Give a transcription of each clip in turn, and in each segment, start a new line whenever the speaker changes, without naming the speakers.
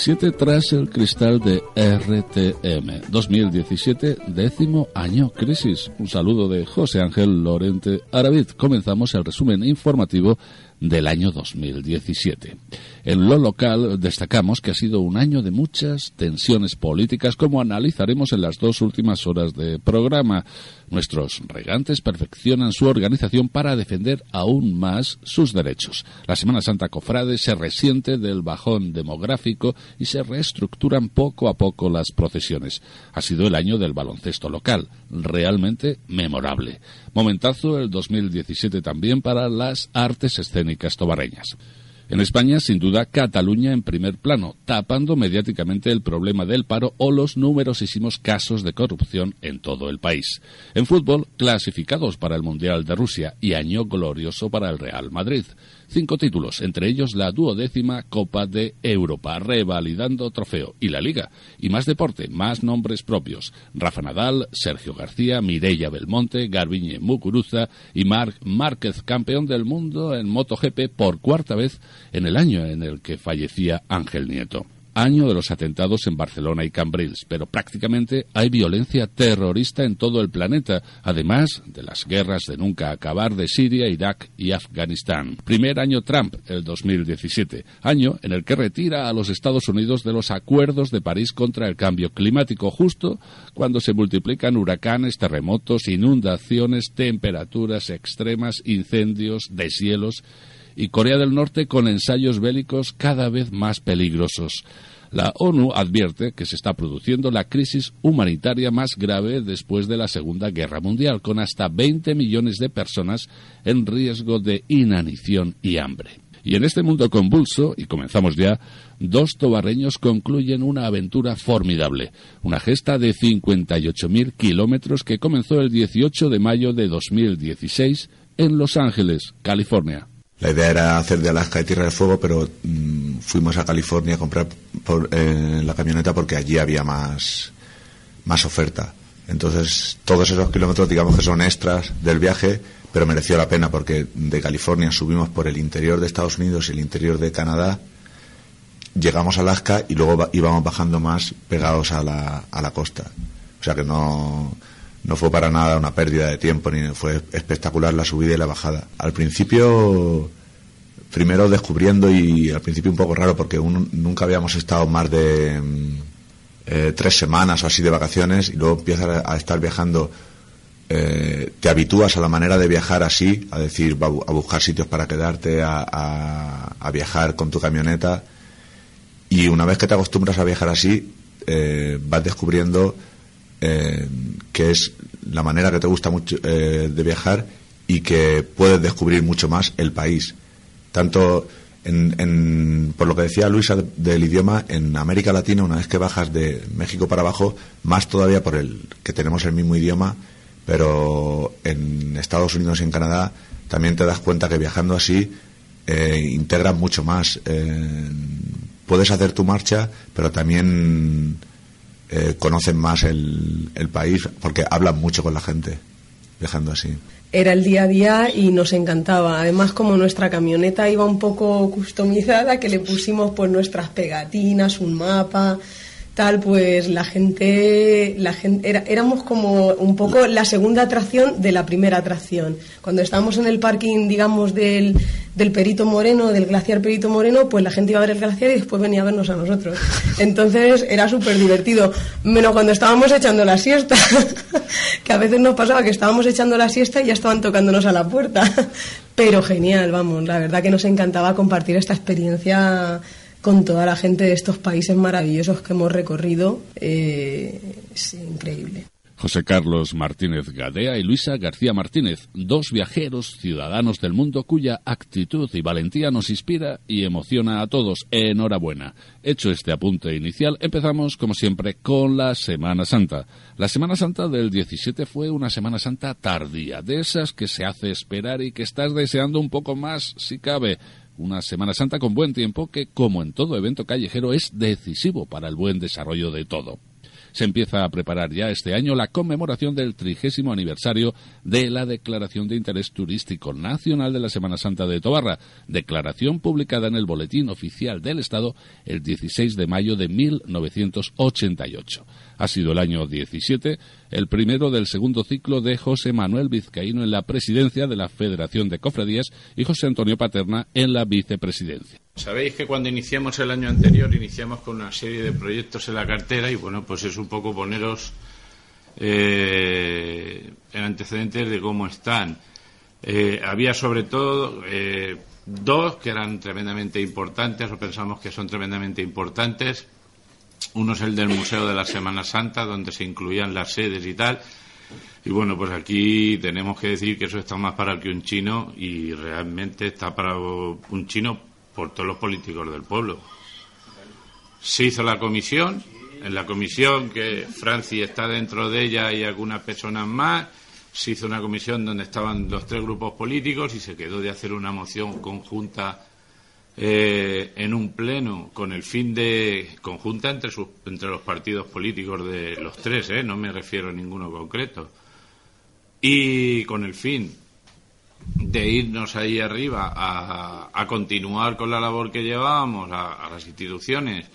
2017 tras el cristal de RTM. 2017, décimo año crisis. Un saludo de José Ángel Lorente Aravid. Comenzamos el resumen informativo del año 2017. En lo local destacamos que ha sido un año de muchas tensiones políticas, como analizaremos en las dos últimas horas de programa. Nuestros regantes perfeccionan su organización para defender aún más sus derechos. La Semana Santa Cofrade se resiente del bajón demográfico y se reestructuran poco a poco las procesiones. Ha sido el año del baloncesto local, realmente memorable. Momentazo el 2017 también para las artes escénicas tobarreñas. En España, sin duda, Cataluña en primer plano, tapando mediáticamente el problema del paro o los numerosísimos casos de corrupción en todo el país. En fútbol, clasificados para el Mundial de Rusia y año glorioso para el Real Madrid cinco títulos, entre ellos la duodécima Copa de Europa, revalidando trofeo, y la Liga. Y más deporte, más nombres propios. Rafa Nadal, Sergio García, Mireia Belmonte, Garbiñe Mucuruza y Marc Márquez, campeón del mundo en MotoGP por cuarta vez en el año en el que fallecía Ángel Nieto año de los atentados en Barcelona y Cambrils, pero prácticamente hay violencia terrorista en todo el planeta, además de las guerras de nunca acabar de Siria, Irak y Afganistán. Primer año Trump, el 2017, año en el que retira a los Estados Unidos de los acuerdos de París contra el cambio climático, justo cuando se multiplican huracanes, terremotos, inundaciones, temperaturas extremas, incendios, deshielos y Corea del Norte con ensayos bélicos cada vez más peligrosos. La ONU advierte que se está produciendo la crisis humanitaria más grave después de la Segunda Guerra Mundial, con hasta 20 millones de personas en riesgo de inanición y hambre. Y en este mundo convulso, y comenzamos ya, dos tobarreños concluyen una aventura formidable, una gesta de 58.000 kilómetros que comenzó el 18 de mayo de 2016 en Los Ángeles, California.
La idea era hacer de Alaska y Tierra del Fuego, pero mm, fuimos a California a comprar por, eh, la camioneta porque allí había más, más oferta. Entonces, todos esos kilómetros, digamos que son extras del viaje, pero mereció la pena porque de California subimos por el interior de Estados Unidos y el interior de Canadá, llegamos a Alaska y luego íbamos bajando más pegados a la, a la costa. O sea que no, no fue para nada una pérdida de tiempo, ni fue espectacular la subida y la bajada. Al principio, primero descubriendo y al principio un poco raro porque nunca habíamos estado más de mm, eh, tres semanas o así de vacaciones y luego empiezas a, estar viajando, eh, te habitúas a la manera de viajar así, a decir, a, buscar sitios para quedarte, a, viajar con tu camioneta y una vez que te acostumbras a viajar así, eh, vas descubriendo eh, que es la manera que te gusta mucho eh, de viajar y que puedes descubrir mucho más el país. Tanto en, por lo que decía Luisa del idioma, en América Latina, una vez que bajas de México para abajo, más todavía por el que tenemos el mismo idioma, pero en Estados Unidos y en Canadá también te das cuenta que viajando así eh, integras mucho más. puedes hacer tu marcha, pero también eh, conocen más el, el país porque hablan mucho con la gente, dejando así
era el día a día y nos encantaba. Además, como nuestra camioneta iba un poco customizada, que le pusimos pues nuestras pegatinas, un mapa, tal, pues la gente, la gente era, éramos como un poco la segunda atracción de la primera atracción. Cuando estábamos en el parking, digamos, del, del Perito Moreno, del glaciar Perito Moreno, pues la gente iba a ver el glaciar y después venía a vernos a nosotros. Entonces era súper divertido. Menos cuando estábamos echando la siesta, que a veces nos pasaba que estábamos echando la siesta y ya estaban tocándonos a la puerta. Pero genial, vamos, la verdad que nos encantaba compartir esta experiencia con toda la gente de estos países maravillosos que hemos recorrido. Eh, es increíble.
José Carlos Martínez Gadea y Luisa García Martínez, dos viajeros ciudadanos del mundo cuya actitud y valentía nos inspira y emociona a todos. Enhorabuena. Hecho este apunte inicial, empezamos como siempre con la Semana Santa. La Semana Santa del 17 fue una Semana Santa tardía, de esas que se hace esperar y que estás deseando un poco más si cabe. Una Semana Santa con buen tiempo que, como en todo evento callejero, es decisivo para el buen desarrollo de todo. Se empieza a preparar ya este año la conmemoración del trigésimo aniversario de la Declaración de Interés Turístico Nacional de la Semana Santa de Tobarra, declaración publicada en el Boletín Oficial del Estado el 16 de mayo de 1988. Ha sido el año 17, el primero del segundo ciclo de José Manuel Vizcaíno en la presidencia de la Federación de Cofradías y José Antonio Paterna en la vicepresidencia.
Sabéis que cuando iniciamos el año anterior iniciamos con una serie de proyectos en la cartera y bueno, pues es un poco poneros eh, en antecedentes de cómo están. Eh, había sobre todo eh, dos que eran tremendamente importantes o pensamos que son tremendamente importantes. Uno es el del Museo de la Semana Santa, donde se incluían las sedes y tal. Y bueno, pues aquí tenemos que decir que eso está más para el que un chino y realmente está para un chino por todos los políticos del pueblo. Se hizo la comisión, en la comisión que Francia está dentro de ella y algunas personas más, se hizo una comisión donde estaban los tres grupos políticos y se quedó de hacer una moción conjunta eh, en un pleno con el fin de conjunta entre, sus, entre los partidos políticos de los tres, eh, no me refiero a ninguno concreto, y con el fin de irnos ahí arriba a, continuar con la labor que llevábamos a, las instituciones,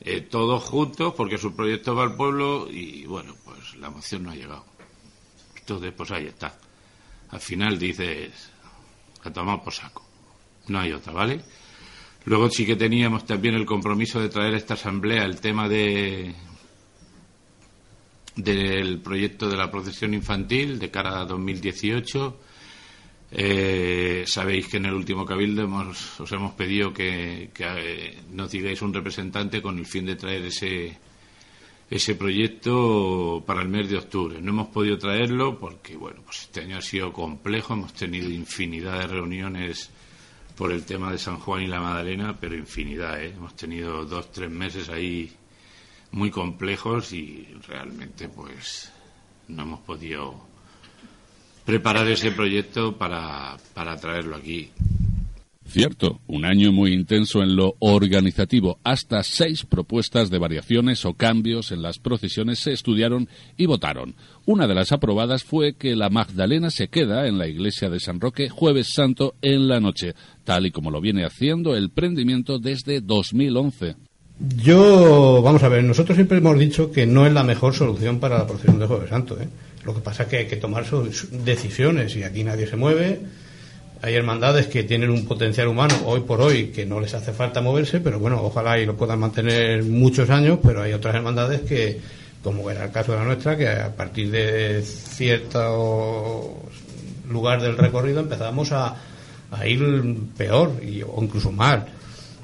eh, todos juntos, porque su proyecto va al pueblo y bueno, pues la moción no ha llegado. Entonces, pues ahí está. Al final dices, a tomar por saco. No hay otra, ¿vale? Luego sí que teníamos también el compromiso de traer a esta asamblea el tema de del proyecto de la procesión infantil de cara a 2018. Eh, sabéis que en el último cabildo os hemos pedido que, eh, nos digáis un representante con el fin de traer ese ese proyecto para el mes de octubre. No hemos podido traerlo porque, bueno, pues este año ha sido complejo, hemos tenido infinidad de reuniones por el tema de San Juan y la Madalena, pero infinidad, ¿eh? Hemos tenido dos, tres meses ahí muy complejos y realmente pues no hemos podido preparar ese proyecto para, para traerlo aquí.
Cierto, un año muy intenso en lo organizativo. Hasta seis propuestas de variaciones o cambios en las procesiones se estudiaron y votaron. Una de las aprobadas fue que la Magdalena se queda en la iglesia de San Roque jueves santo en la noche, tal y como lo viene haciendo el prendimiento desde 2011.
Yo, vamos a ver, nosotros siempre hemos dicho que no es la mejor solución para la procesión de jueves santo. ¿eh? Lo que pasa es que hay que tomar sus decisiones y aquí nadie se mueve hay hermandades que tienen un potencial humano hoy por hoy que no les hace falta moverse, pero bueno, ojalá y lo puedan mantener muchos años, pero hay otras hermandades que, como era el caso de la nuestra, que a partir de cierto lugar del recorrido empezamos a, ir peor y, o incluso mal.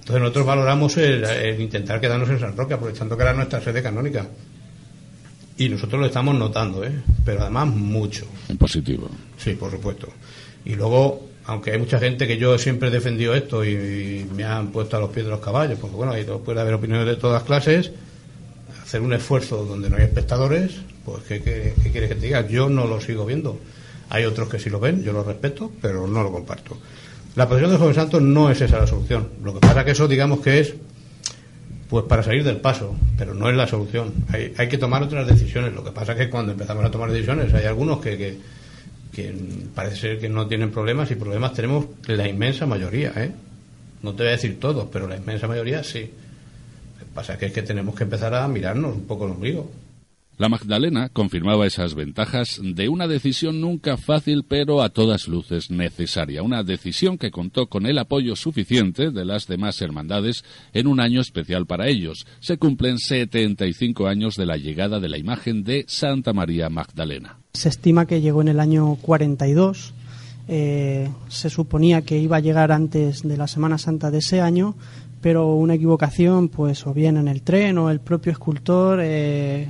Entonces nosotros valoramos el, el, intentar quedarnos en San Roque, aprovechando que era nuestra sede canónica. Y nosotros lo estamos notando, ¿eh? pero además mucho.
En positivo.
Sí, por supuesto. Y luego aunque hay mucha gente que yo siempre he defendido esto y, me han puesto a los pies de los caballos, porque bueno, ahí puede haber opiniones de todas clases, hacer un esfuerzo donde no hay espectadores, pues ¿qué, quieres que te diga? Yo no lo sigo viendo. Hay otros que sí lo ven, yo lo respeto, pero no lo comparto. La posición de Joven Santos no es esa la solución. Lo que pasa que eso digamos que es pues para salir del paso, pero no es la solución. Hay, hay que tomar otras decisiones. Lo que pasa es que cuando empezamos a tomar decisiones hay algunos que, que que parece ser que no tienen problemas y problemas tenemos la inmensa mayoría, ¿eh? No te voy a decir todos, pero la inmensa mayoría sí. Lo que pasa es que, es que tenemos que empezar a mirarnos un poco el ombligo.
La Magdalena confirmaba esas ventajas de una decisión nunca fácil pero a todas luces necesaria, una decisión que contó con el apoyo suficiente de las demás hermandades en un año especial para ellos. Se cumplen 75 años de la llegada de la imagen de Santa María Magdalena.
Se estima que llegó en el año 42. Eh, se suponía que iba a llegar antes de la Semana Santa de ese año, pero una equivocación, pues o bien en el tren o el propio escultor, eh,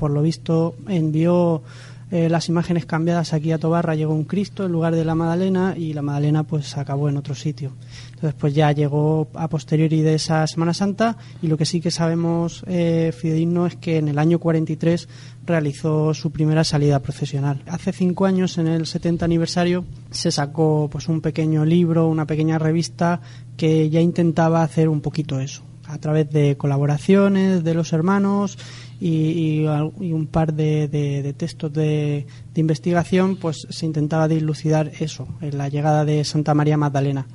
por lo visto envió eh, las imágenes cambiadas aquí a Tobarra, llegó un Cristo en lugar de la Madalena y la Madalena pues acabó en otro sitio. Entonces pues ya llegó a posteriori de esa Semana Santa y lo que sí que sabemos eh, es que en el año 43 realizó su primera salida procesional. Hace cinco años, en el 70 aniversario, se sacó pues un pequeño libro, una pequeña revista que ya intentaba hacer un poquito eso a través de colaboraciones de los hermanos y, un par de, textos de, investigación, pues se intentaba dilucidar eso, en la llegada de Santa María Magdalena.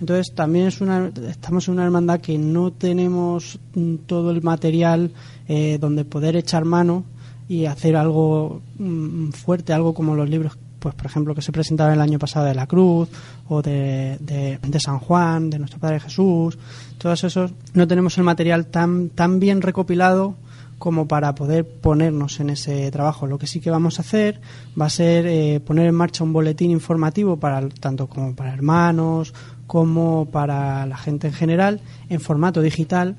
Entonces también es una, estamos en una hermandad que no tenemos mm, todo el material eh, donde poder echar mano y hacer algo mm, fuerte, algo como los libros pues por ejemplo que se presentaba el año pasado de la Cruz o de, de, San Juan, de nuestro Padre Jesús, todos esos no tenemos el material tan, tan bien recopilado como para poder ponernos en ese trabajo. Lo que sí que vamos a hacer va a ser eh, poner en marcha un boletín informativo para tanto como para hermanos como para la gente en general en formato digital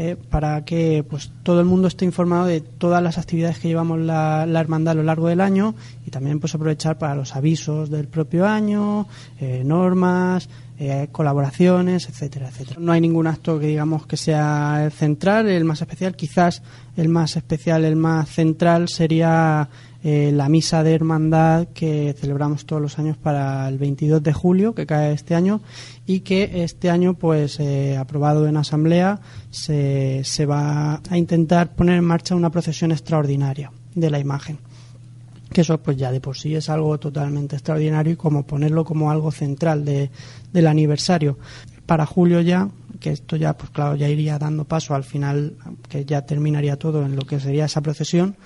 eh, para que pues todo el mundo esté informado de todas las actividades que llevamos la, hermandad a lo largo del año y también pues aprovechar para los avisos del propio año, eh, normas, eh, colaboraciones, etcétera, etcétera. No hay ningún acto que digamos que sea el central, el más especial. Quizás el más especial, el más central sería eh, la misa de hermandad que celebramos todos los años para el 22 de julio, que cae este año, y que este año, pues, eh, aprobado en asamblea, se, se va a intentar poner en marcha una procesión extraordinaria de la imagen. Que eso pues ya de por sí es algo totalmente extraordinario y como ponerlo como algo central de, del aniversario. Para julio ya que esto ya pues claro ya iría dando paso al final que ya terminaría todo en lo que sería esa procesión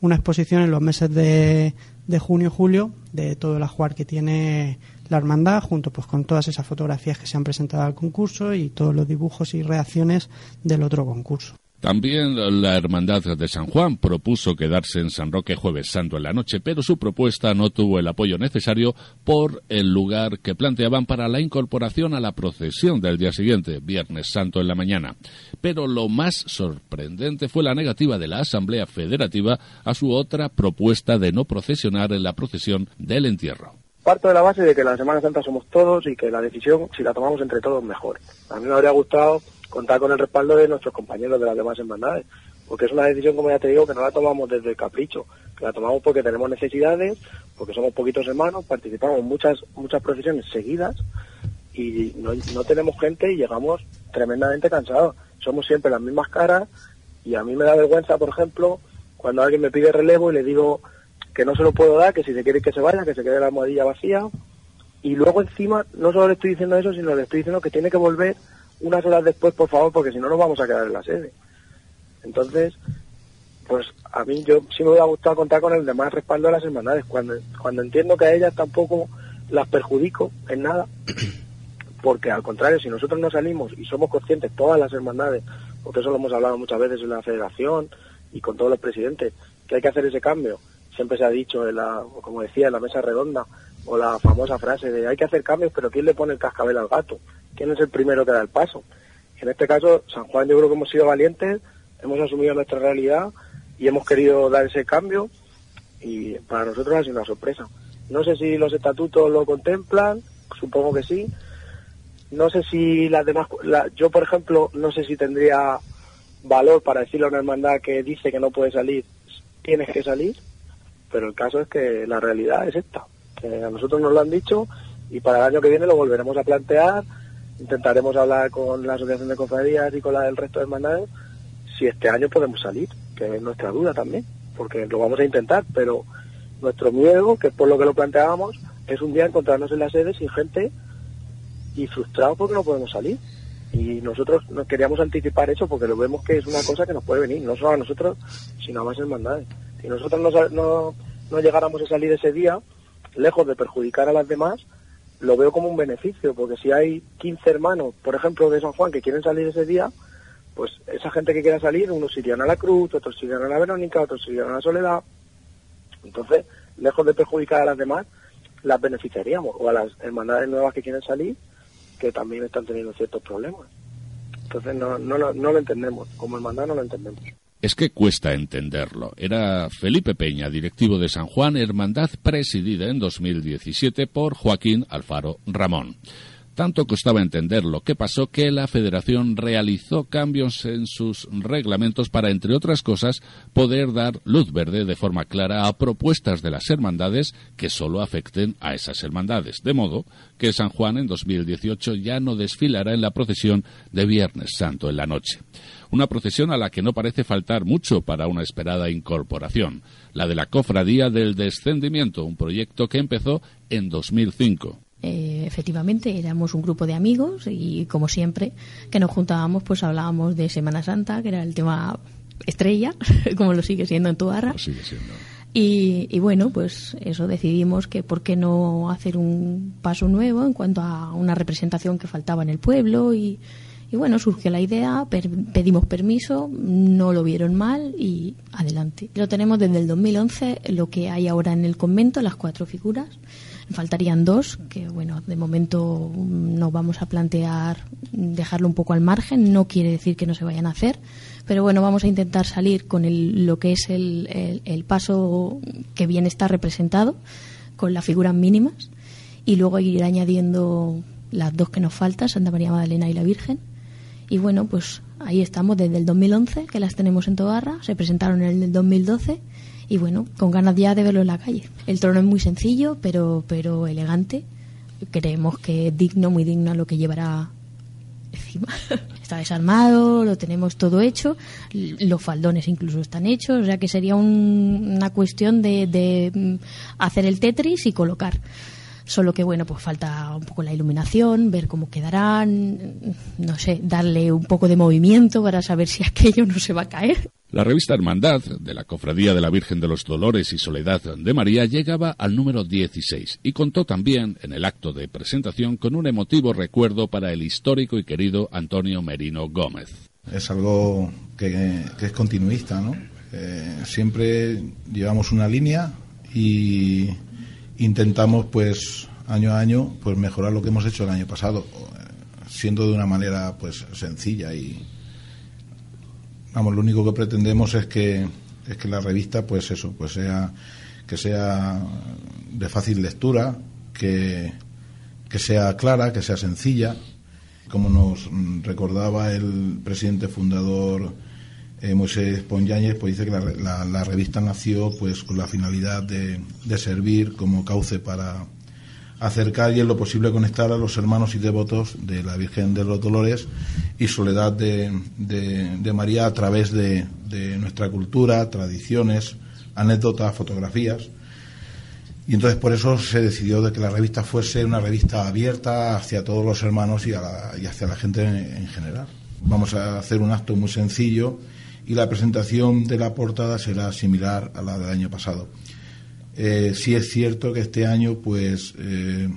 una exposición en los meses de, de junio julio de todo el ajuar que tiene la hermandad junto pues con todas esas fotografías que se han presentado al concurso y todos los dibujos y reacciones del otro concurso
también la Hermandad de San Juan propuso quedarse en San Roque jueves santo en la noche, pero su propuesta no tuvo el apoyo necesario por el lugar que planteaban para la incorporación a la procesión del día siguiente, viernes santo en la mañana. Pero lo más sorprendente fue la negativa de la Asamblea Federativa a su otra propuesta de no procesionar en la procesión del entierro.
Parto de la base de que la Semana Santa somos todos y que la decisión, si la tomamos entre todos, mejor. A mí me habría gustado contar con el respaldo de nuestros compañeros de las demás hermandades, porque es una decisión, como ya te digo, que no la tomamos desde el capricho, que la tomamos porque tenemos necesidades, porque somos poquitos hermanos, participamos muchas, muchas procesiones seguidas y no, no tenemos gente y llegamos tremendamente cansados. Somos siempre las mismas caras y a mí me da vergüenza, por ejemplo, cuando alguien me pide relevo y le digo que no se lo puedo dar, que si se quiere que se vaya, que se quede la almohadilla vacía. Y luego encima, no solo le estoy diciendo eso, sino le estoy diciendo que tiene que volver unas horas después, por favor, porque si no nos vamos a quedar en la sede. Entonces, pues a mí yo sí me hubiera gustado contar con el demás respaldo de las hermandades, cuando, cuando entiendo que a ellas tampoco las perjudico en nada, porque al contrario, si nosotros no salimos y somos conscientes, todas las hermandades, porque eso lo hemos hablado muchas veces en la federación y con todos los presidentes, que hay que hacer ese cambio. Siempre se ha dicho, en la, como decía, en la mesa redonda, o la famosa frase de hay que hacer cambios, pero ¿quién le pone el cascabel al gato? quién es el primero que da el paso. En este caso, San Juan yo creo que hemos sido valientes, hemos asumido nuestra realidad y hemos querido dar ese cambio y para nosotros ha sido una sorpresa. No sé si los estatutos lo contemplan, supongo que sí. No sé si las demás, yo por ejemplo, no sé si tendría valor para decirle a una hermandad que dice que no puede salir, tienes que salir, pero el caso es que la realidad es esta. Que a nosotros nos lo han dicho y para el año que viene lo volveremos a plantear intentaremos hablar con la Asociación de Cofradías y con la del resto de hermandades si este año podemos salir, que es nuestra duda también, porque lo vamos a intentar, pero nuestro miedo, que es por lo que lo planteábamos, es un día encontrarnos en la sede sin gente y frustrados porque no podemos salir. Y nosotros nos queríamos anticipar eso porque lo vemos que es una cosa que nos puede venir, no solo a nosotros, sino a más hermandades. Si nosotros no, no, no llegáramos a salir ese día, lejos de perjudicar a las demás, lo veo como un beneficio, porque si hay 15 hermanos, por ejemplo, de San Juan que quieren salir ese día, pues esa gente que quiera salir, unos irían a la Cruz, otros irían a la Verónica, otros irían a la Soledad. Entonces, lejos de perjudicar a las demás, las beneficiaríamos, o a las hermandades nuevas que quieren salir, que también están teniendo ciertos problemas. Entonces, no, no, no lo entendemos, como hermandad no lo entendemos
es que cuesta entenderlo. Era Felipe Peña, directivo de San Juan, hermandad presidida en 2017 por Joaquín Alfaro Ramón. Tanto costaba entender lo que pasó que la Federación realizó cambios en sus reglamentos para, entre otras cosas, poder dar luz verde de forma clara a propuestas de las hermandades que solo afecten a esas hermandades. De modo que San Juan en 2018 ya no desfilará en la procesión de Viernes Santo en la noche. Una procesión a la que no parece faltar mucho para una esperada incorporación, la de la Cofradía del Descendimiento, un proyecto que empezó en 2005.
Eh, efectivamente éramos un grupo de amigos y como siempre que nos juntábamos pues hablábamos de Semana Santa que era el tema estrella como lo sigue siendo en Tuarra Y, y, bueno pues eso decidimos que por qué no hacer un paso nuevo en cuanto a una representación que faltaba en el pueblo y, y bueno surgió la idea pedimos permiso no lo vieron mal y adelante. Lo tenemos desde el 2011 lo que hay ahora en el convento las cuatro figuras faltarían dos, que bueno, de momento no vamos a plantear dejarlo un poco al margen, no quiere decir que no se vayan a hacer, pero bueno, vamos a intentar salir con el, lo que es el, el, paso que bien está representado, con las figuras mínimas, y luego ir añadiendo las dos que nos faltan, Santa María Magdalena y la Virgen. Y bueno, pues ahí estamos desde el 2011, que las tenemos en Tobarra, se presentaron en el 2012 y bueno, con ganas ya de verlo en la calle. El trono es muy sencillo, pero, pero elegante. Creemos que es digno, muy digno lo que llevará encima. Está desarmado, lo tenemos todo hecho, los faldones incluso están hechos, o sea que sería una cuestión de, de mm, hacer el Tetris y colocar solo que bueno pues falta un poco la iluminación ver cómo quedarán no sé darle un poco de movimiento para saber si aquello no se va a caer
la revista Hermandad de la Cofradía de la Virgen de los Dolores y Soledad de María llegaba al número 16 y contó también en el acto de presentación con un emotivo recuerdo para el histórico y querido Antonio Merino Gómez.
Es algo que, es continuista, ¿no? Eh, siempre llevamos una línea y intentamos, pues, año a año, pues mejorar lo que hemos hecho el año pasado, siendo de una manera, pues, sencilla y vamos, lo único que pretendemos es que, es que la revista, pues eso, pues sea, que sea de fácil lectura, que, que sea clara, que sea sencilla. Como nos recordaba el presidente fundador eh, Moisés Ponyáñez, pues dice que la, la, revista nació pues con la finalidad de, de servir como cauce para, acercar y en lo posible conectar a los hermanos y devotos de la Virgen de los Dolores y Soledad de, de, María a través de, de, nuestra cultura, tradiciones, anécdotas, fotografías. Y entonces por eso se decidió de que la revista fuese una revista abierta hacia todos los hermanos y, y hacia la gente en general. Vamos a hacer un acto muy sencillo y la presentación de la portada será similar a la del año pasado. Eh, sí es cierto que este año, pues, eh,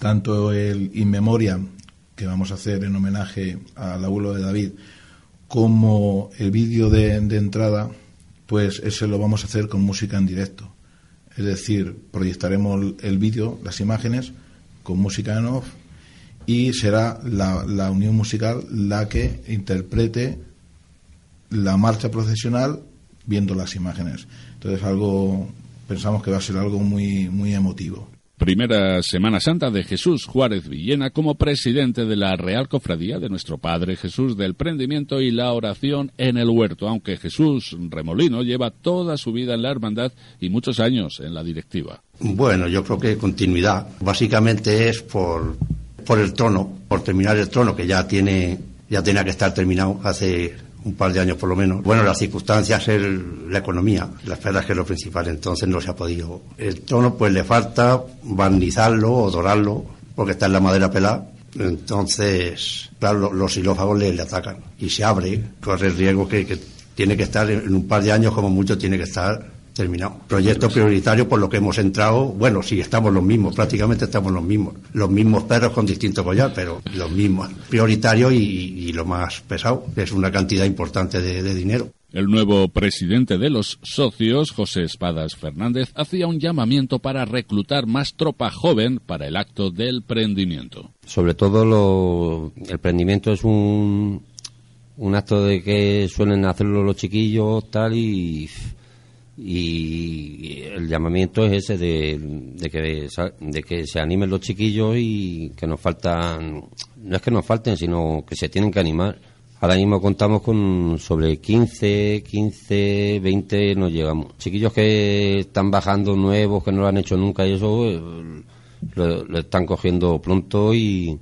tanto el In Memoriam, que vamos a hacer en homenaje al abuelo de David, como el vídeo de, entrada, pues ese lo vamos a hacer con música en directo. Es decir, proyectaremos el vídeo, las imágenes, con música en off, y será la, la unión musical la que interprete la marcha procesional viendo las imágenes. Entonces, algo pensamos que va a ser algo muy, muy emotivo.
Primera Semana Santa de Jesús Juárez Villena como presidente de la Real Cofradía de nuestro Padre Jesús del Prendimiento y la oración en el huerto, aunque Jesús Remolino lleva toda su vida en la hermandad y muchos años en la directiva.
Bueno, yo creo que continuidad. Básicamente es por, por el trono, por terminar el trono que ya tiene, ya tenía que estar terminado hace un par de años por lo menos. Bueno, las circunstancias es la economía, las perdas que es lo principal, entonces no se ha podido. El trono pues le falta barnizarlo o dorarlo, porque está en la madera pelada, entonces, claro, los xilófagos le, le, atacan y se abre, corre el riesgo que tiene que estar en un par de años como mucho tiene que estar terminado. Proyecto prioritario por lo que hemos entrado, bueno, sí, estamos los mismos, prácticamente estamos los mismos. Los mismos perros con distinto collar, pero los mismos. Prioritario y, lo más pesado, que es una cantidad importante de, dinero.
El nuevo presidente de los socios, José Espadas Fernández, hacía un llamamiento para reclutar más tropa joven para el acto del prendimiento.
Sobre todo lo, el prendimiento es un, un acto de que suelen hacerlo los chiquillos tal y y el llamamiento es ese de, que, de que se animen los chiquillos y que nos faltan, no es que nos falten, sino que se tienen que animar. Ahora mismo contamos con sobre 15, 15, 20 nos llegamos. Chiquillos que están bajando nuevos, que no lo han hecho nunca y eso eh, lo, están cogiendo pronto y,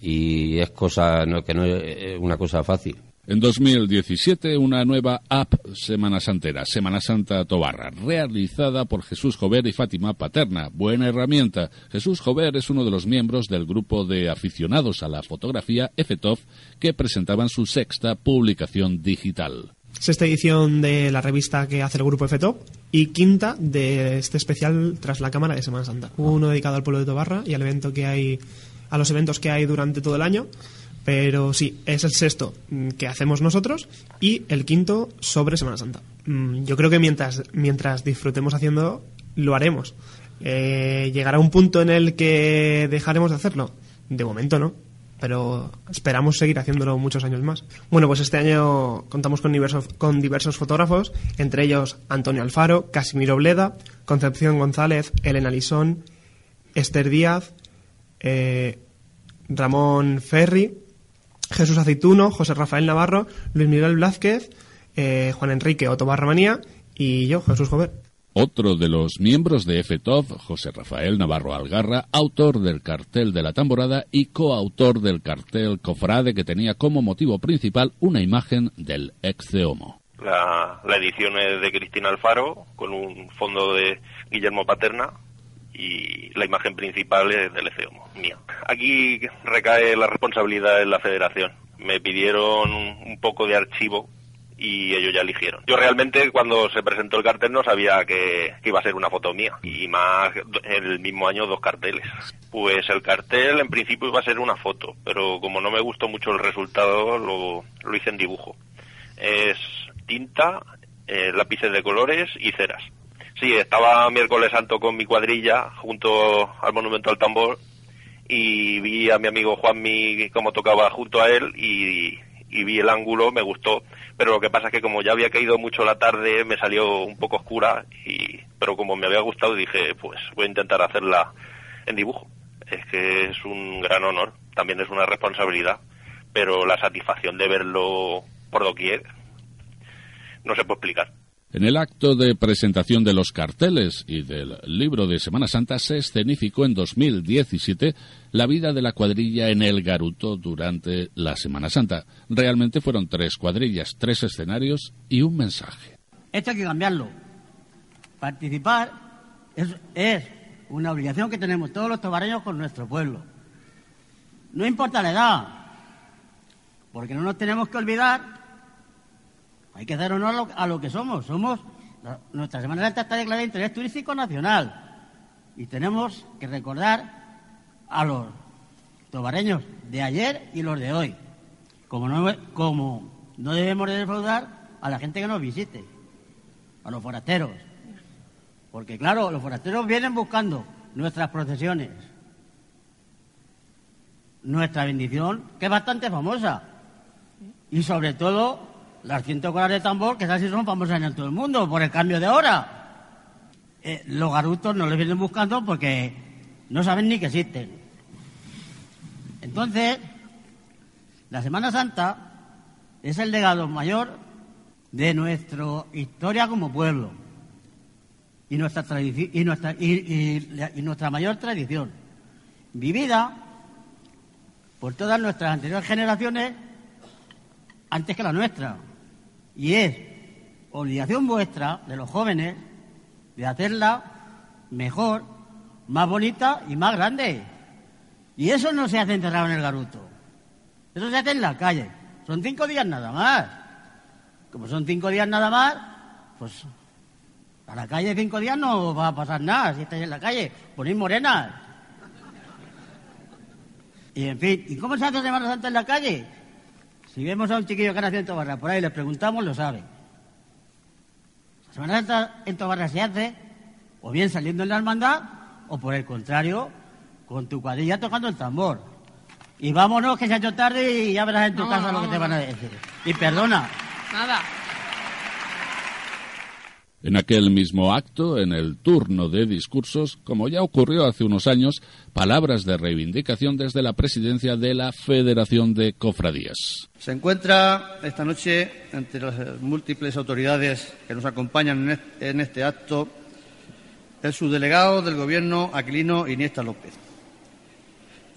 y es cosa no, que no es una cosa fácil.
En 2017, una nueva app Semana Santera, Semana Santa Tobarra, realizada por Jesús Jover y Fátima Paterna. Buena herramienta. Jesús Jover es uno de los miembros del grupo de aficionados a la fotografía EFETOF que presentaban su sexta publicación digital.
Sexta edición de la revista que hace el grupo EFETOF y quinta de este especial tras la cámara de Semana Santa. Uno dedicado al pueblo de Tobarra y al evento que hay, a los eventos que hay durante todo el año pero sí, es el sexto que hacemos nosotros y el quinto sobre Semana Santa. Mm, yo creo que mientras, mientras disfrutemos haciendo, lo haremos. Eh, ¿Llegará un punto en el que dejaremos de hacerlo? De momento no, pero esperamos seguir haciéndolo muchos años más. Bueno, pues este año contamos con diversos, con diversos fotógrafos, entre ellos Antonio Alfaro, Casimiro Bleda, Concepción González, Elena Lisón, Esther Díaz, eh, Ramón Ferri, Jesús Aceituno, José Rafael Navarro, Luis Miguel Blázquez, eh, Juan Enrique Otto Barramanía y yo, Jesús Jover.
Otro de los miembros de FETOF, José Rafael Navarro Algarra, autor del cartel de la tamborada y coautor del cartel Cofrade que tenía como motivo principal una imagen del ex Homo.
La, la edición es de Cristina Alfaro con un fondo de Guillermo Paterna y la imagen principal es del ECEOMO, mía. Aquí recae la responsabilidad en la federación. Me pidieron un poco de archivo y ellos ya eligieron. Yo realmente cuando se presentó el cartel no sabía que, iba a ser una foto mía y más en el mismo año dos carteles. Pues el cartel en principio iba a ser una foto, pero como no me gustó mucho el resultado lo, lo hice en dibujo. Es tinta, eh, lápices de colores y ceras. Sí, estaba miércoles santo con mi cuadrilla junto al monumento al tambor y vi a mi amigo Juanmi cómo tocaba junto a él y, vi el ángulo, me gustó, pero lo que pasa es que como ya había caído mucho la tarde me salió un poco oscura y pero como me había gustado dije pues voy a intentar hacerla en dibujo. Es que es un gran honor, también es una responsabilidad, pero la satisfacción de verlo por doquier no se puede explicar.
En el acto de presentación de los carteles y del libro de Semana Santa se escenificó en 2017 la vida de la cuadrilla en el Garuto durante la Semana Santa. Realmente fueron tres cuadrillas, tres escenarios y un mensaje.
Esto hay que cambiarlo. Participar es, una obligación que tenemos todos los tobareños con nuestro pueblo. No importa la edad, porque no nos tenemos que olvidar hay que dar honor a lo, que somos. Somos nuestra Semana Santa está declarada de interés turístico nacional y tenemos que recordar a los tobareños de ayer y los de hoy. Como no, como no debemos de defraudar a la gente que nos visite, a los forasteros. Porque claro, los forasteros vienen buscando nuestras procesiones, nuestra bendición, que es bastante famosa, y sobre todo las 100 colas de tambor, que casi son famosas en todo el mundo por el cambio de hora. Eh, los garutos no les vienen buscando porque no saben ni que existen. Entonces, la Semana Santa es el legado mayor de nuestra historia como pueblo y nuestra mayor tradición, vivida por todas nuestras anteriores generaciones antes que la nuestra. Y es obligación vuestra, de los jóvenes, de hacerla mejor, más bonita y más grande. Y eso no se hace enterrado en el garuto. Eso se hace en la calle. Son cinco días nada más. Como son cinco días nada más, pues a la calle cinco días no va a pasar nada si estáis en la calle. Ponéis morenas. Y en fin, ¿y cómo se hace Semana Santa en la calle? Si vemos a un chiquillo que nació en Tobarra por ahí le preguntamos, lo sabe. La Semana Santa en Tobarra se hace o bien saliendo en la hermandad o por el contrario, con tu cuadrilla tocando el tambor. Y vámonos que se ha hecho tarde y ya verás en tu casa lo que te van a decir. Y perdona.
Nada.
En aquel mismo acto, en el turno de discursos, como ya ocurrió hace unos años, palabras de reivindicación desde la presidencia de la Federación de Cofradías.
Se encuentra esta noche entre las múltiples autoridades que nos acompañan en este acto el subdelegado del Gobierno, Aquilino Iniesta López,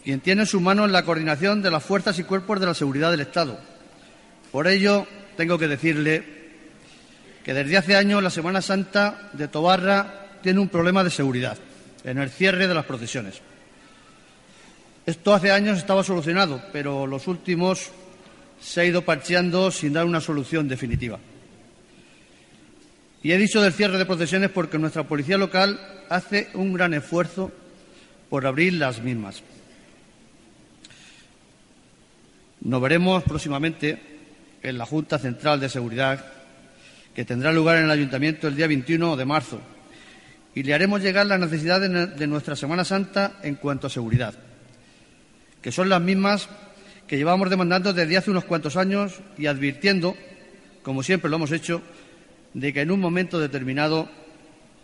quien tiene en su mano la coordinación de las fuerzas y cuerpos de la seguridad del Estado. Por ello, tengo que decirle que desde hace años la Semana Santa de Tobarra tiene un problema de seguridad en el cierre de las procesiones. Esto hace años estaba solucionado, pero los últimos se ha ido parcheando sin dar una solución definitiva. Y he dicho del cierre de procesiones porque nuestra policía local hace un gran esfuerzo por abrir las mismas. Nos veremos próximamente en la Junta Central de Seguridad que tendrá lugar en el Ayuntamiento el día 21 de marzo, y le haremos llegar las necesidades de nuestra Semana Santa en cuanto a seguridad, que son las mismas que llevamos demandando desde hace unos cuantos años y advirtiendo, como siempre lo hemos hecho, de que en un momento determinado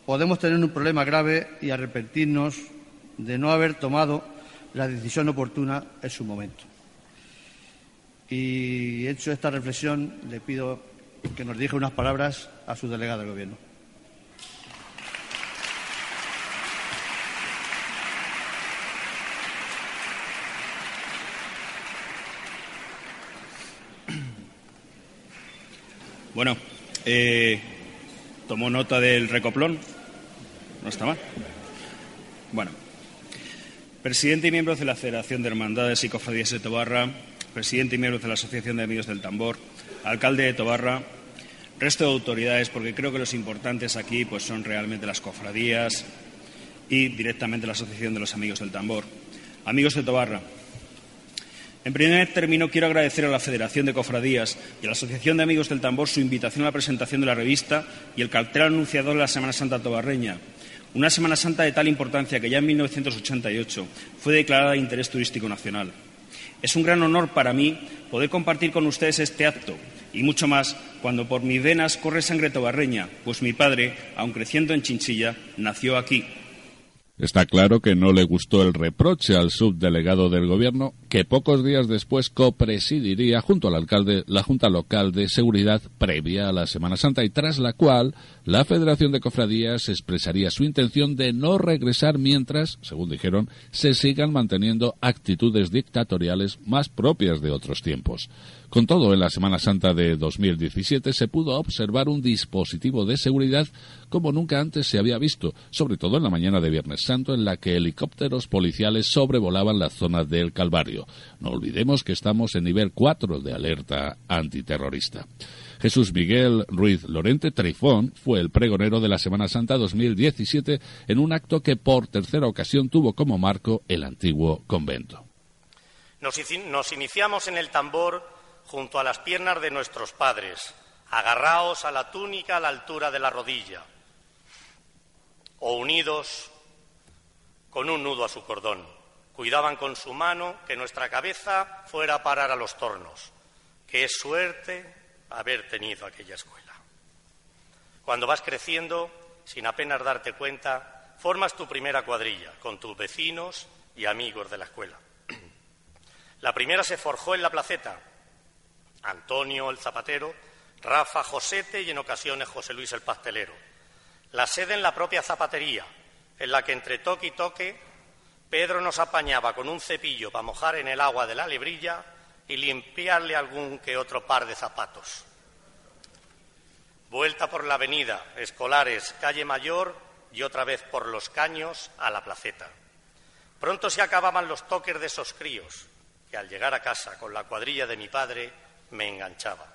podemos tener un problema grave y arrepentirnos de no haber tomado la decisión oportuna en su momento. Y hecho esta reflexión, le pido que nos dije unas palabras a su delegado del Gobierno.
Bueno, eh, tomó nota del recoplón. No está mal. Bueno, presidente y miembros de la Federación de Hermandades y Cofradías de Tobarra, presidente y miembros de la Asociación de Amigos del Tambor, alcalde de Tobarra, resto de autoridades, porque creo que los importantes aquí pues, son realmente las cofradías y directamente la Asociación de los Amigos del Tambor. Amigos de Tobarra, en primer término, quiero agradecer a la Federación de Cofradías y a la Asociación de Amigos del Tambor su invitación a la presentación de la revista y el cartel anunciador de la Semana Santa Tobarreña. Una Semana Santa de tal importancia que ya en 1988 fue declarada de interés turístico nacional. Es un gran honor para mí poder compartir con ustedes este acto y mucho más cuando por mis venas corre sangre tobarreña, pues mi padre, aun creciendo en Chinchilla, nació aquí,
Está claro que no le gustó el reproche al subdelegado del gobierno, que pocos días después copresidiría junto al alcalde la Junta Local de Seguridad previa a la Semana Santa y tras la cual la Federación de Cofradías expresaría su intención de no regresar mientras, según dijeron, se sigan manteniendo actitudes dictatoriales más propias de otros tiempos. Con todo, en la Semana Santa de 2017 se pudo observar un dispositivo de seguridad como nunca antes se había visto, sobre todo en la mañana de Viernes Santo en la que helicópteros policiales sobrevolaban la zona del Calvario. No olvidemos que estamos en nivel 4 de alerta antiterrorista. Jesús Miguel Ruiz Lorente Trifón fue el pregonero de la Semana Santa 2017 en un acto que por tercera ocasión tuvo como marco el antiguo convento.
Nos, iniciamos en el tambor junto a las piernas de nuestros padres, agarraos a la túnica a la altura de la rodilla, o unidos con un nudo a su cordón. Cuidaban con su mano que nuestra cabeza fuera a parar a los tornos. Qué suerte haber tenido aquella escuela. Cuando vas creciendo, sin apenas darte cuenta, formas tu primera cuadrilla con tus vecinos y amigos de la escuela. La primera se forjó en la placeta, Antonio el zapatero, Rafa Josete y en ocasiones José Luis el pastelero. La sede en la propia zapatería, en la que entre toque y toque Pedro nos apañaba con un cepillo para mojar en el agua de la lebrilla y limpiarle algún que otro par de zapatos. Vuelta por la avenida, Escolares, calle Mayor y otra vez por los caños a la placeta. Pronto se acababan los toques de esos críos, que al llegar a casa con la cuadrilla de mi padre me enganchaba.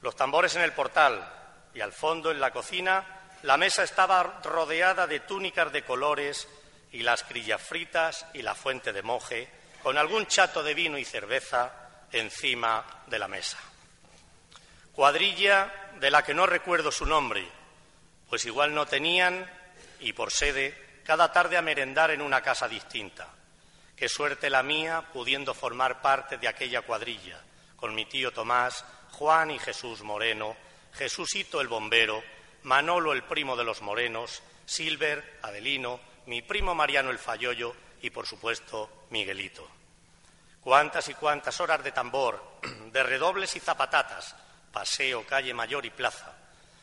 Los tambores en el portal y al fondo en la cocina, la mesa estaba rodeada de túnicas de colores y las crillas fritas y la fuente de moje, con algún chato de vino y cerveza encima de la mesa. Cuadrilla de la que no recuerdo su nombre, pues igual no tenían, y por sede, cada tarde a merendar en una casa distinta. Qué suerte la mía pudiendo formar parte de aquella cuadrilla, con mi tío Tomás, Juan y Jesús Moreno, Jesúsito el bombero Manolo el primo de los morenos, Silver, Adelino, mi primo Mariano el Fayollo y, por supuesto, Miguelito. Cuántas y cuántas horas de tambor, de redobles y zapatatas, paseo, calle mayor y plaza.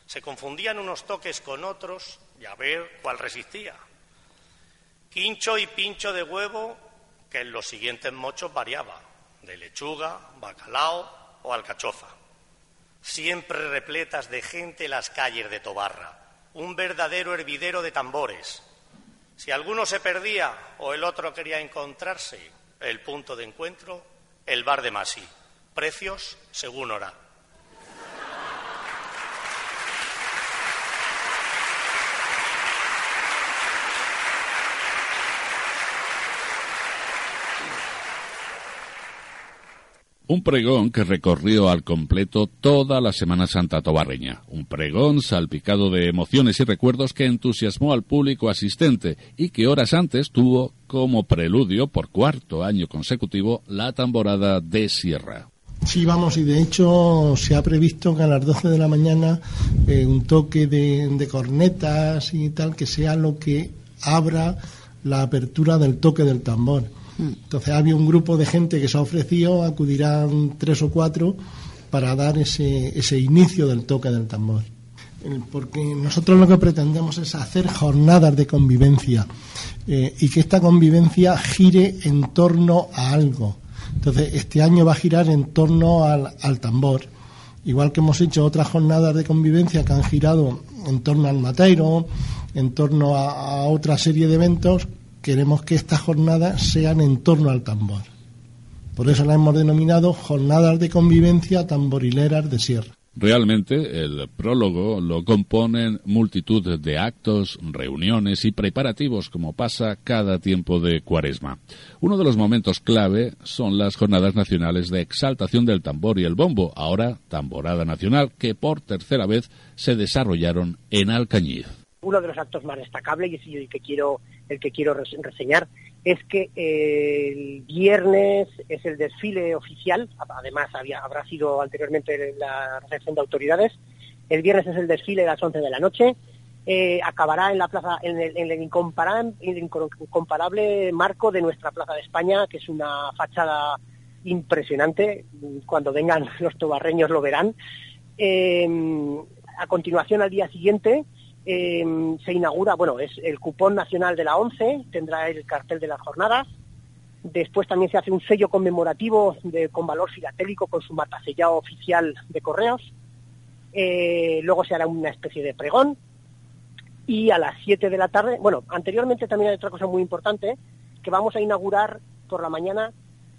Se confundían unos toques con otros y a ver cuál resistía. Quincho y pincho de huevo que en los siguientes mochos variaba, de lechuga, bacalao o alcachofa. Siempre repletas de gente las calles de Tobarra, un verdadero hervidero de tambores. Si alguno se perdía o el otro quería encontrarse, el punto de encuentro, el bar de Masi. Precios según hora.
Un pregón que recorrió al completo toda la Semana Santa tobarreña. Un pregón salpicado de emociones y recuerdos que entusiasmó al público asistente y que horas antes tuvo como preludio por cuarto año consecutivo la tamborada de Sierra.
Sí, vamos, y de hecho se ha previsto que a las 12 de la mañana eh, un toque de, de cornetas y tal, que sea lo que abra la apertura del toque del tambor entonces había un grupo de gente que se ha ofrecido, acudirán tres o cuatro para dar ese, ese inicio del toque del tambor. Porque nosotros lo que pretendemos es hacer jornadas de convivencia eh, y que esta convivencia gire en torno a algo. Entonces, este año va a girar en torno al, al tambor. Igual que hemos hecho otras jornadas de convivencia que han girado en torno al mateiro, en torno a, a otra serie de eventos, queremos que estas jornadas sean en torno al tambor. Por eso la hemos denominado Jornadas de Convivencia Tamborileras de Sierra.
Realmente el prólogo lo componen multitud de actos, reuniones y preparativos como pasa cada tiempo de cuaresma. Uno de los momentos clave son las jornadas nacionales de exaltación del tambor y el bombo, ahora tamborada nacional, que por tercera vez se desarrollaron en Alcañiz
uno de los actos más destacables y el que quiero el que quiero reseñar es que eh, el viernes es el desfile oficial, además había, habrá sido anteriormente la recepción de autoridades, el viernes es el desfile a las 11 de la noche, eh, acabará en la plaza, en el, incomparable, marco de nuestra Plaza de España, que es una fachada impresionante, cuando vengan los tobarreños lo verán. Eh, a continuación, al día siguiente, Em, se inaugura, bueno, es el cupón nacional de la ONCE, tendrá el cartel de las jornadas. Después también se hace un sello conmemorativo de, con valor filatélico con su marcasellado oficial de correos. Eh, luego se hará una especie de pregón. Y a las 7 de la tarde, bueno, anteriormente también hay otra cosa muy importante, que vamos a inaugurar por la mañana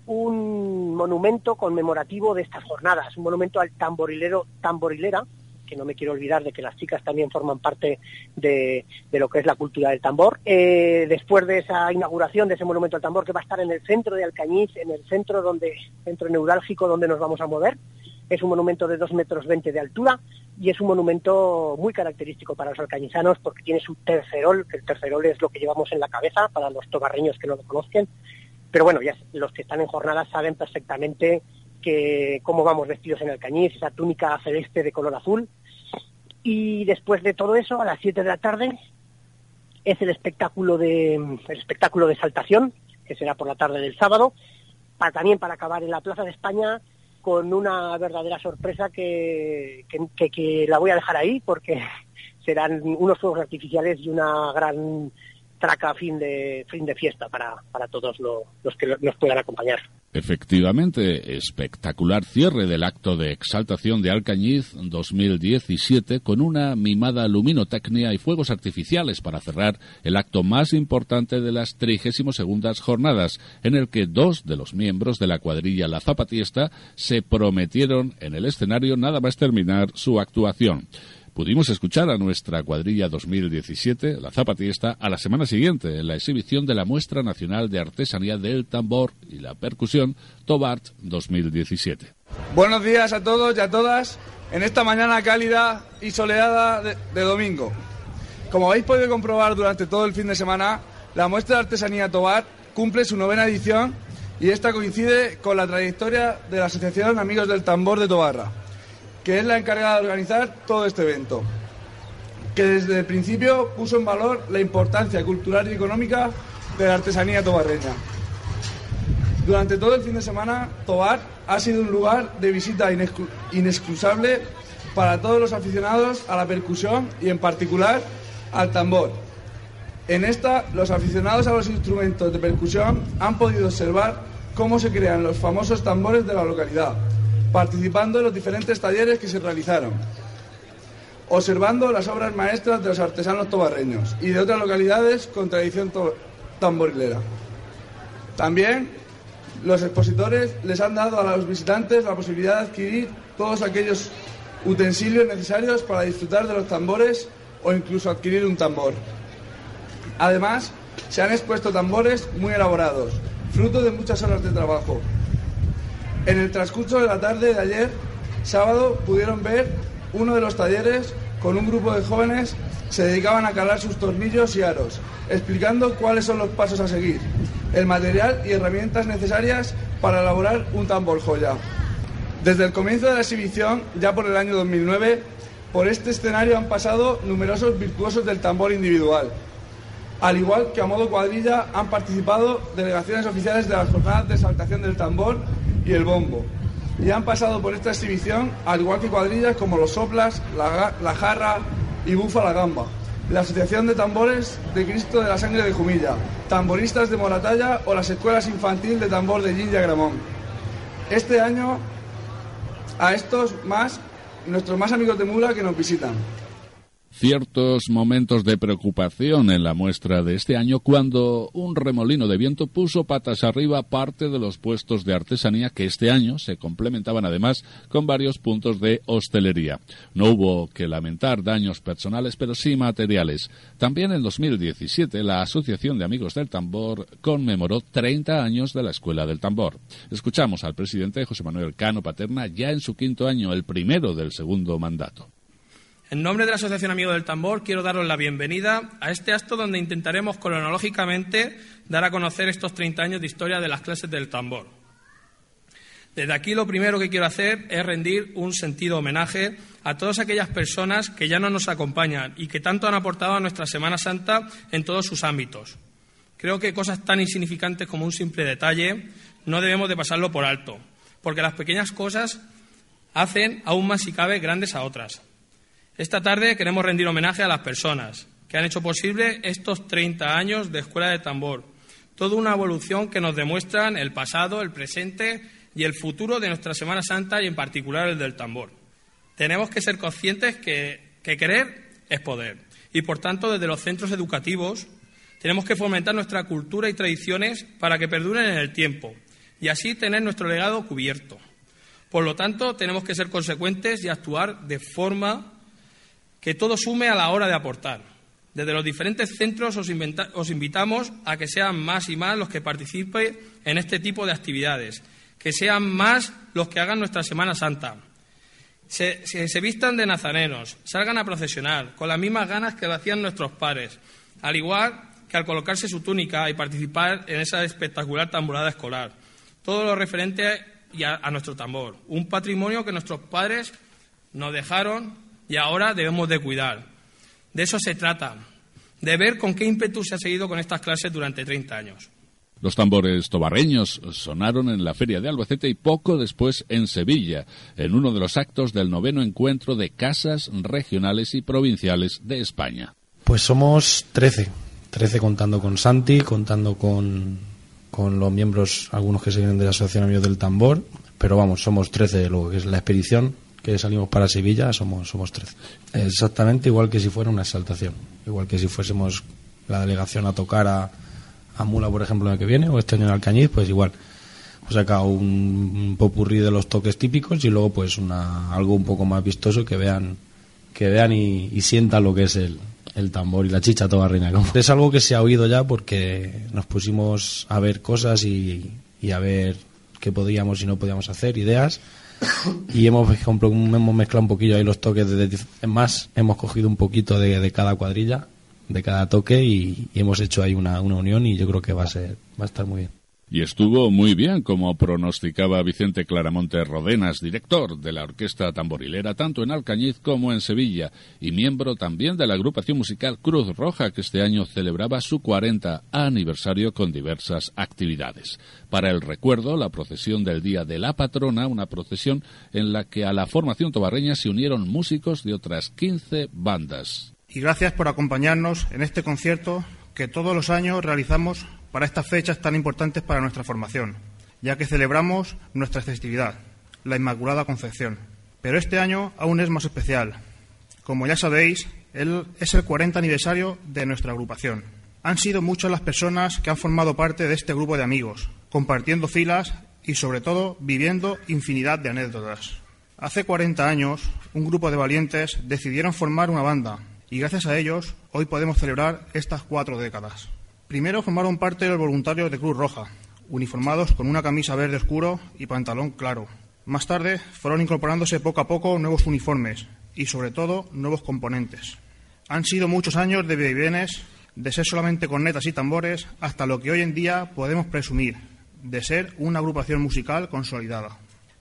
un monumento conmemorativo de estas jornadas, un monumento al tamborilero, tamborilera, que no me quiero olvidar de que las chicas también forman parte de, lo que es la cultura del tambor. Eh, después de esa inauguración de ese monumento al tambor que va a estar en el centro de Alcañiz, en el centro donde, centro neurálgico donde nos vamos a mover, es un monumento de 2 metros 20 de altura y es un monumento muy característico para los alcañizanos porque tiene su tercerol, que el tercerol es lo que llevamos en la cabeza para los tobarreños que no lo conozcan. Pero bueno, ya los que están en jornadas saben perfectamente que cómo vamos vestidos en el cañiz, esa túnica celeste de color azul. Y después de todo eso, a las 7 de la tarde, es el espectáculo de el espectáculo de saltación, que será por la tarde del sábado, también para acabar en la Plaza de España con una verdadera sorpresa que, que la voy a dejar ahí porque serán unos fuegos artificiales y una gran traca fin de fin de fiesta para, para todos los que nos puedan acompañar.
Efectivamente, espectacular cierre del acto de exaltación de Alcañiz 2017 con una mimada luminotecnia y fuegos artificiales para cerrar el acto más importante de las 32 jornadas, en el que dos de los miembros de la cuadrilla La Zapatista se prometieron en el escenario nada más terminar su actuación. Pudimos escuchar a nuestra cuadrilla 2017, la Zapatista, a la semana siguiente en la exhibición de la Muestra Nacional de Artesanía del Tambor y la Percusión Tobart 2017.
Buenos días a todos y a todas en esta mañana cálida y soleada de, domingo. Como habéis podido comprobar durante todo el fin de semana, la Muestra de Artesanía Tobart cumple su novena edición y esta coincide con la trayectoria de la Asociación Amigos del Tambor de Tobarra que es la encargada de organizar todo este evento. que desde el principio puso en valor la importancia cultural y económica de la artesanía tobarreña. Durante todo el fin de semana, Tobar ha sido un lugar de visita inexcusable para todos los aficionados a la percusión y en particular al tambor. En esta, los aficionados a los instrumentos de percusión han podido observar cómo se crean los famosos tambores de la localidad, participando en los diferentes talleres que se realizaron, observando las obras maestras de los artesanos tobarreños y de otras localidades con tradición tamborilera. También los expositores les han dado a los visitantes la posibilidad de adquirir todos aquellos utensilios necesarios para disfrutar de los tambores o incluso adquirir un tambor. Además, se han expuesto tambores muy elaborados, fruto de muchas horas de trabajo. En el transcurso de la tarde de ayer, sábado, pudieron ver uno de los talleres con un grupo de jóvenes se dedicaban a calar sus tornillos y aros, explicando cuáles son los pasos a seguir, el material y herramientas necesarias para elaborar un tambor joya. Desde el comienzo de la exhibición, ya por el año 2009, por este escenario han pasado numerosos virtuosos del tambor individual. Al igual que a modo cuadrilla han participado delegaciones oficiales de las jornadas de exaltación del tambor y el bombo. Y han pasado por esta exhibición, al igual que cuadrillas como los soplas, la, jarra y bufa la gamba, la Asociación de Tambores de Cristo de la Sangre de Jumilla, tamboristas de Moratalla o las escuelas infantil de tambor de Gil y Agramón. Este año a estos más, nuestros más amigos de Mula que nos visitan
ciertos momentos de preocupación en la muestra de este año cuando un remolino de viento puso patas arriba parte de los puestos de artesanía que este año se complementaban además con varios puntos de hostelería. No hubo que lamentar daños personales, pero sí materiales. También en 2017 la Asociación de Amigos del Tambor conmemoró 30 años de la Escuela del Tambor. Escuchamos al presidente José Manuel Cano Paterna ya en su quinto año, el primero del segundo mandato.
En nombre de la Asociación Amigos del Tambor, quiero daros la bienvenida a este acto donde intentaremos cronológicamente dar a conocer estos 30 años de historia de las clases del tambor. Desde aquí lo primero que quiero hacer es rendir un sentido homenaje a todas aquellas personas que ya no nos acompañan y que tanto han aportado a nuestra Semana Santa en todos sus ámbitos. Creo que cosas tan insignificantes como un simple detalle no debemos de pasarlo por alto, porque las pequeñas cosas hacen aún más si cabe grandes a otras. Esta tarde queremos rendir homenaje a las personas que han hecho posible estos 30 años de Escuela de Tambor. Toda una evolución que nos demuestran el pasado, el presente y el futuro de nuestra Semana Santa y en particular el del tambor. Tenemos que ser conscientes que, que querer es poder y por tanto desde los centros educativos tenemos que fomentar nuestra cultura y tradiciones para que perduren en el tiempo y así tener nuestro legado cubierto. Por lo tanto, tenemos que ser consecuentes y actuar de forma que todo sume a la hora de aportar. Desde los diferentes centros os, invitamos a que sean más y más los que participen en este tipo de actividades, que sean más los que hagan nuestra Semana Santa, se, vistan de nazarenos, salgan a procesionar con las mismas ganas que lo hacían nuestros padres, al igual que al colocarse su túnica y participar en esa espectacular tamborada escolar. Todo lo referente a nuestro tambor, un patrimonio que nuestros padres nos dejaron y ahora debemos de cuidar. De eso se trata, de ver con qué ímpetu se ha seguido con estas clases durante 30 años.
Los tambores tobarreños sonaron en la Feria de Albacete y poco después en Sevilla, en uno de los actos del noveno encuentro de casas regionales y provinciales de España.
Pues somos 13, 13 contando con Santi, contando con, con los miembros, algunos que se vienen de la Asociación Amigos del Tambor, pero vamos, somos 13 lo que es la expedición que salimos para Sevilla somos, somos 13. Exactamente igual que si fuera una exaltación. Igual que si fuésemos la delegación a tocar a, a Mula, por ejemplo, el que viene, o este año en Alcañiz, pues igual. Hemos sacado un, popurrí de los toques típicos y luego pues una, algo un poco más vistoso que vean que vean y, sientan lo que es el, el tambor y la chicha toda reina. Es algo que se ha oído ya porque nos pusimos a ver cosas y, y a ver qué podíamos y no podíamos hacer, ideas y hemos, hemos mezclado un poquillo ahí los toques de, más hemos cogido un poquito de, cada cuadrilla de cada toque y, hemos hecho ahí una, una, unión y yo creo que va a ser va a estar muy bien
Y estuvo muy bien, como pronosticaba Vicente Claramonte Rodenas, director de la Orquesta Tamborilera, tanto en Alcañiz como en Sevilla, y miembro también de la agrupación musical Cruz Roja, que este año celebraba su 40 aniversario con diversas actividades. Para el recuerdo, la procesión del Día de la Patrona, una procesión en la que a la formación tobarreña se unieron músicos de otras 15 bandas.
Y gracias por acompañarnos en este concierto que todos los años realizamos para estas fechas tan importantes para nuestra formación, ya que celebramos nuestra festividad, la Inmaculada Concepción. Pero este año aún es más especial. Como ya sabéis, es el 40 aniversario de nuestra agrupación. Han sido muchas las personas que han formado parte de este grupo de amigos, compartiendo filas y, sobre todo, viviendo infinidad de anécdotas. Hace 40 años, un grupo de valientes decidieron formar una banda y gracias a ellos hoy podemos celebrar estas cuatro décadas. Primero formaron parte del voluntario de Cruz Roja, uniformados con una camisa verde oscuro y pantalón claro. Más tarde fueron incorporándose poco a poco nuevos uniformes y, sobre todo, nuevos componentes. Han sido muchos años de bienes, de ser solamente cornetas y tambores, hasta lo que hoy en día podemos presumir, de ser una agrupación musical consolidada.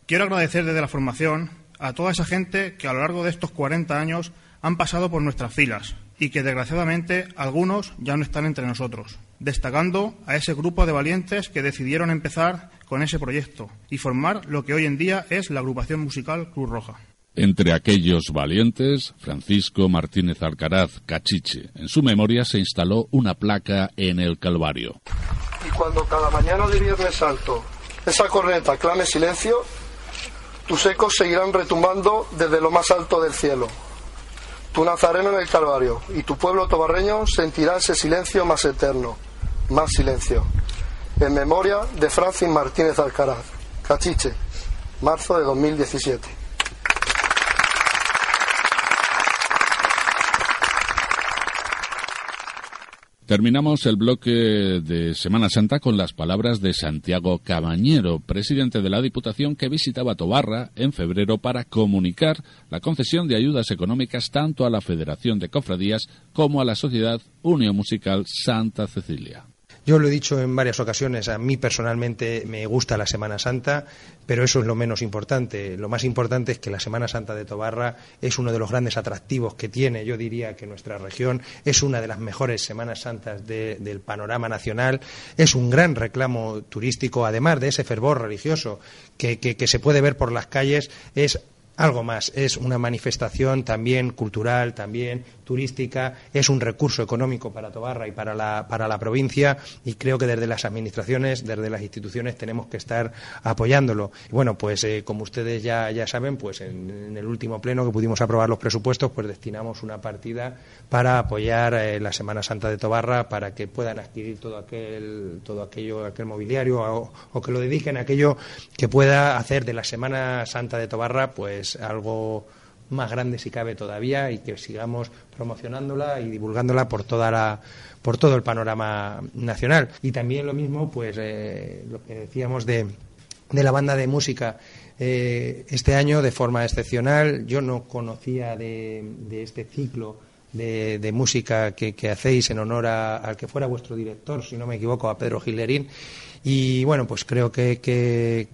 Quiero agradecer desde la formación a toda esa gente que a lo largo de estos 40 años han pasado por nuestras filas, y que desgraciadamente algunos ya no están entre nosotros, destacando a ese grupo de valientes que decidieron empezar con ese proyecto y formar lo que hoy en día es la agrupación musical Cruz Roja.
Entre aquellos valientes, Francisco Martínez Alcaraz Cachiche. En su memoria se instaló una placa en el Calvario.
Y cuando cada mañana de Viernes Santo esa corneta clame silencio, tus ecos seguirán retumbando desde lo más alto del cielo tu nazareno en el Calvario, y tu pueblo tobarreño sentirá ese silencio más eterno, más silencio. En memoria de Francis Martínez Alcaraz, Cachiche, marzo de 2017.
Terminamos el bloque de Semana Santa con las palabras de Santiago Cabañero, presidente de la Diputación que visitaba Tobarra en febrero para comunicar la concesión de ayudas económicas tanto a la Federación de Cofradías como a la Sociedad Unión Musical Santa Cecilia.
Yo lo he dicho en varias ocasiones, a mí personalmente me gusta la Semana Santa, pero eso es lo menos importante. Lo más importante es que la Semana Santa de Tobarra es uno de los grandes atractivos que tiene. Yo diría que nuestra región es una de las mejores Semanas Santas del panorama nacional. Es un gran reclamo turístico, además de ese fervor religioso que, que se puede ver por las calles. Es algo más. Es una manifestación también cultural, también turística, es un recurso económico para Tobarra y para la, para la provincia y creo que desde las administraciones, desde las instituciones tenemos que estar apoyándolo. Y bueno, pues eh, como ustedes ya, ya saben, pues en, el último pleno que pudimos aprobar los presupuestos, pues destinamos una partida para apoyar eh, la Semana Santa de Tobarra para que puedan adquirir todo aquel, todo aquello, aquel mobiliario o, que lo dediquen a aquello que pueda hacer de la Semana Santa de Tobarra pues algo más grande si cabe todavía y que sigamos promocionándola y divulgándola por toda la por todo el panorama nacional y también lo mismo pues eh, lo que decíamos de, de la banda de música eh, este año de forma excepcional yo no conocía de, este ciclo de, música que, hacéis en honor al que fuera vuestro director, si no me equivoco, a Pedro Gilerín. Y bueno, pues creo que,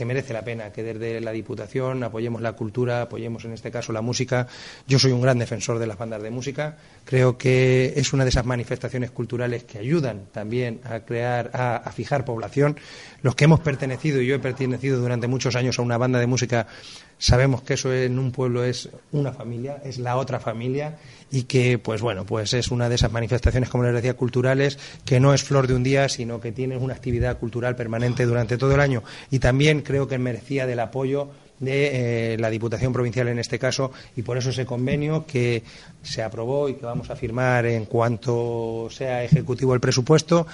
que merece la pena que desde la Diputación apoyemos la cultura, apoyemos en este caso la música. Yo soy un gran defensor de las bandas de música. Creo que es una de esas manifestaciones culturales que ayudan también a crear, a, fijar población. Los que hemos pertenecido, y yo he pertenecido durante muchos años a una banda de música, sabemos que eso en un pueblo es una familia, es la otra familia y que, pues bueno, pues es una de esas manifestaciones, como les decía, culturales, que no es flor de un día, sino que tiene una actividad cultural permanente durante todo el año. Y también creo que merecía del apoyo de eh, la Diputación Provincial en este caso y por eso ese convenio que se aprobó y que vamos a firmar en cuanto sea ejecutivo el presupuesto,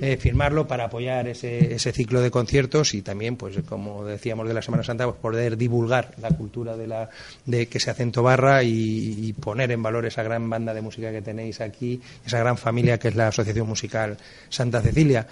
eh, firmarlo para apoyar ese, ese, ciclo de conciertos y también, pues como decíamos de la Semana Santa, pues poder divulgar la cultura de, la, de que se hace en Tobarra y, y poner en valor esa gran banda de música que tenéis aquí, esa gran familia que es la Asociación Musical Santa Cecilia.